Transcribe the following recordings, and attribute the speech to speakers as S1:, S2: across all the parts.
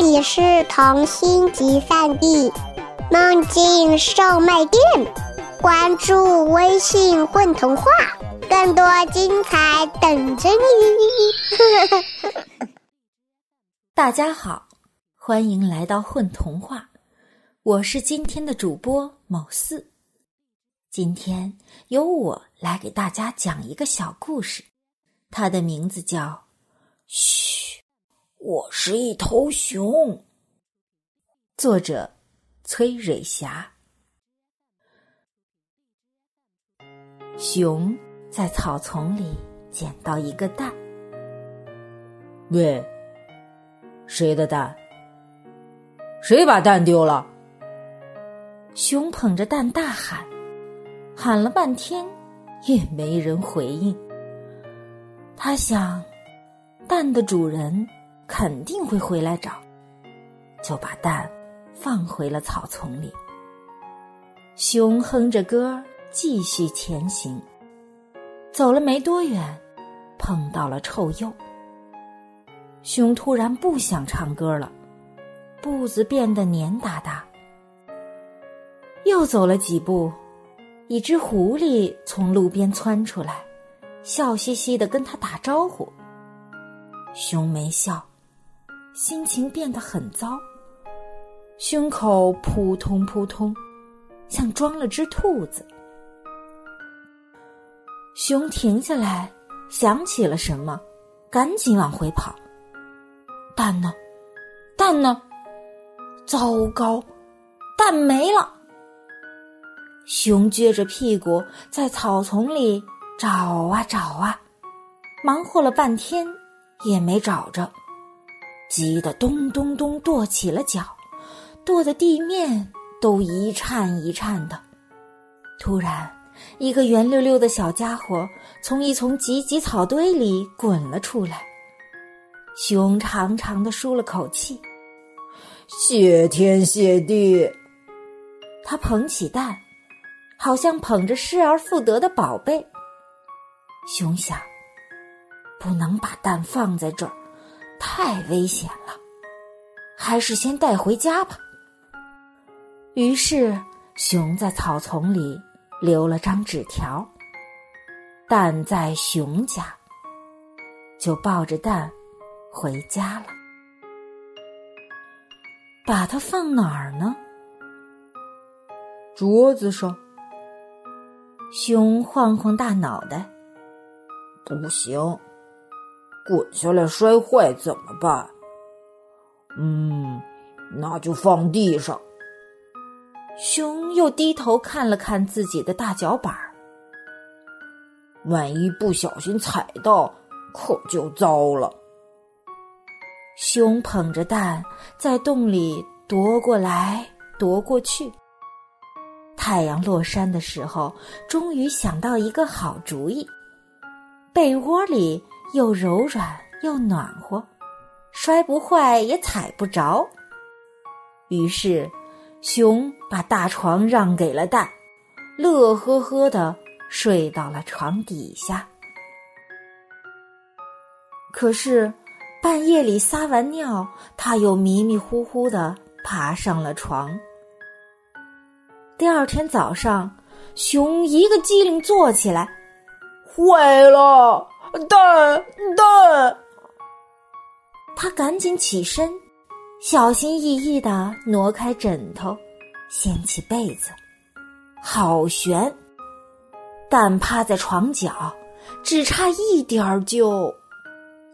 S1: 这里是童心集散地，梦境售卖店。关注微信“混童话”，更多精彩等着你。
S2: 大家好，欢迎来到混童话，我是今天的主播某四。今天由我来给大家讲一个小故事，它的名字叫《嘘，我是一头熊》。作者崔蕊霞。熊在草丛里捡到一个蛋。
S3: 喂，谁的蛋？谁把蛋丢了？
S2: 熊捧着蛋大喊。喊了半天，也没人回应。他想，蛋的主人肯定会回来找，就把蛋放回了草丛里。熊哼着歌继续前行，走了没多远，碰到了臭鼬。熊突然不想唱歌了，步子变得黏哒哒。又走了几步。一只狐狸从路边窜出来，笑嘻嘻的跟他打招呼。熊没笑，心情变得很糟，胸口扑通扑通，像装了只兔子。熊停下来，想起了什么，赶紧往回跑。蛋呢？蛋呢？糟糕，蛋没了！熊撅着屁股在草丛里找啊找啊，忙活了半天也没找着，急得咚咚咚跺起了脚，跺的地面都一颤一颤的。突然，一个圆溜溜的小家伙从一丛芨芨草堆里滚了出来。熊长长的舒了口气，
S3: 谢天谢地。
S2: 他捧起蛋。好像捧着失而复得的宝贝。熊想，不能把蛋放在这儿，太危险了，还是先带回家吧。于是，熊在草丛里留了张纸条：“蛋在熊家。”就抱着蛋回家了。把它放哪儿呢？
S3: 桌子上。
S2: 熊晃晃大脑袋，
S3: 不行，滚下来摔坏怎么办？嗯，那就放地上。
S2: 熊又低头看了看自己的大脚板儿，
S3: 万一不小心踩到，可就糟了。
S2: 熊捧着蛋在洞里踱过来踱过去。太阳落山的时候，终于想到一个好主意。被窝里又柔软又暖和，摔不坏也踩不着。于是，熊把大床让给了蛋，乐呵呵的睡到了床底下。可是，半夜里撒完尿，他又迷迷糊糊的爬上了床。第二天早上，熊一个机灵坐起来，
S3: 坏了，蛋蛋！
S2: 他赶紧起身，小心翼翼的挪开枕头，掀起被子，好悬！蛋趴在床角，只差一点儿就……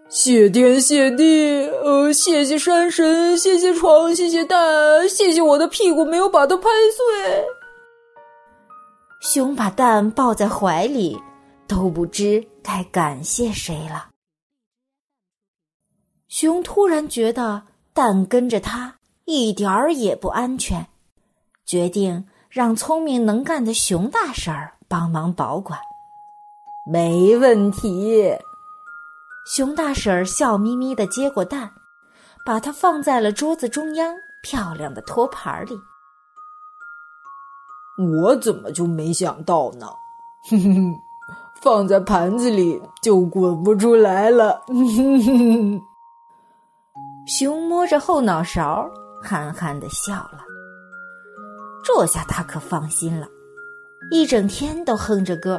S3: 谢天谢地，呃，谢谢山神，谢谢床，谢谢蛋，谢谢我的屁股没有把它拍碎。
S2: 熊把蛋抱在怀里，都不知该感谢谁了。熊突然觉得蛋跟着他一点儿也不安全，决定让聪明能干的熊大婶儿帮忙保管。
S3: 没问题。
S2: 熊大婶儿笑眯眯的接过蛋，把它放在了桌子中央漂亮的托盘里。
S3: 我怎么就没想到呢？哼哼，放在盘子里就滚不出来了。
S2: 熊摸着后脑勺，憨憨的笑了。这下他可放心了，一整天都哼着歌。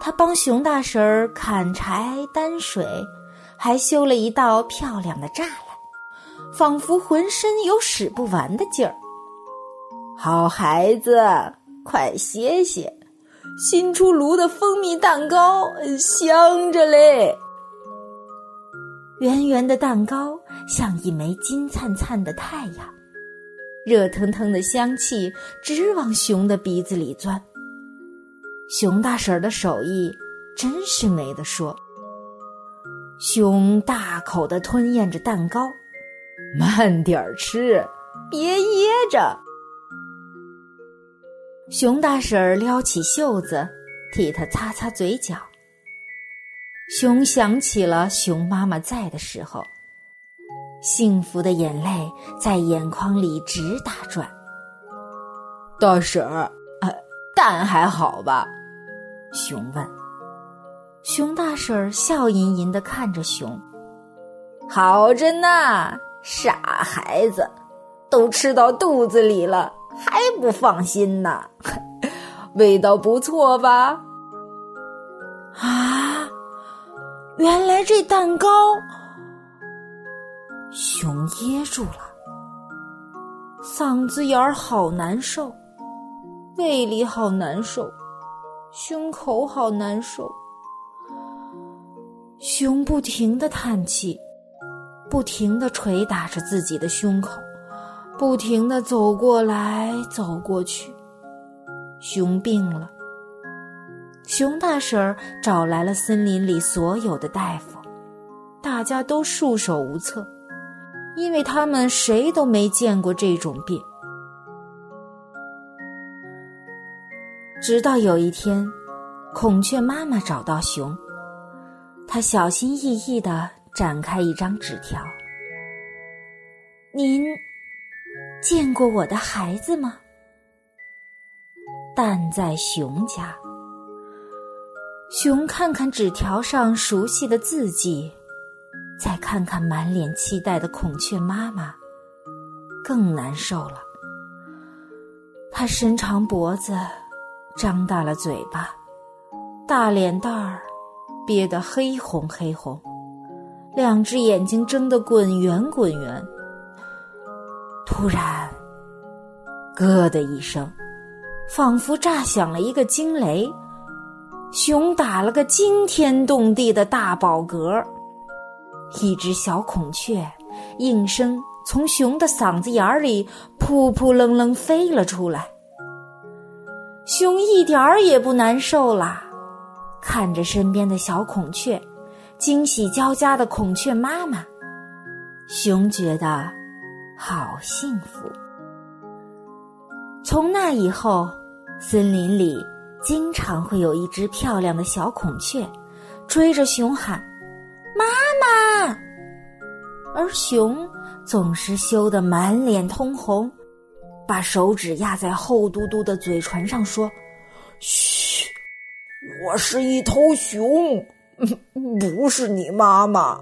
S2: 他帮熊大婶儿砍柴担水，还修了一道漂亮的栅栏，仿佛浑身有使不完的劲儿。好孩子，快歇歇，新出炉的蜂蜜蛋糕香着嘞。圆圆的蛋糕像一枚金灿灿的太阳，热腾腾的香气直往熊的鼻子里钻。熊大婶儿的手艺真是没得说。熊大口的吞咽着蛋糕，慢点儿吃，别噎着。熊大婶儿撩起袖子，替他擦擦嘴角。熊想起了熊妈妈在的时候，幸福的眼泪在眼眶里直打转。
S3: 大婶儿，
S2: 呃，蛋还好吧？熊问。熊大婶儿笑吟吟的看着熊，好着呢，傻孩子，都吃到肚子里了，还不放心呢？味道不错吧？啊，原来这蛋糕……熊噎住了，嗓子眼儿好难受，胃里好难受。胸口好难受，熊不停的叹气，不停的捶打着自己的胸口，不停的走过来走过去。熊病了，熊大婶儿找来了森林里所有的大夫，大家都束手无策，因为他们谁都没见过这种病。直到有一天，孔雀妈妈找到熊，她小心翼翼的展开一张纸条：“您见过我的孩子吗？蛋在熊家。”熊看看纸条上熟悉的字迹，再看看满脸期待的孔雀妈妈，更难受了。他伸长脖子。张大了嘴巴，大脸蛋儿憋得黑红黑红，两只眼睛睁得滚圆滚圆。突然，咯的一声，仿佛炸响了一个惊雷，熊打了个惊天动地的大饱嗝，一只小孔雀应声从熊的嗓子眼里扑扑棱棱飞了出来。熊一点儿也不难受啦，看着身边的小孔雀，惊喜交加的孔雀妈妈，熊觉得好幸福。从那以后，森林里经常会有一只漂亮的小孔雀追着熊喊“妈妈”，而熊总是羞得满脸通红。把手指压在厚嘟嘟的嘴唇上，说：“
S3: 嘘，我是一头熊，不是你妈妈。”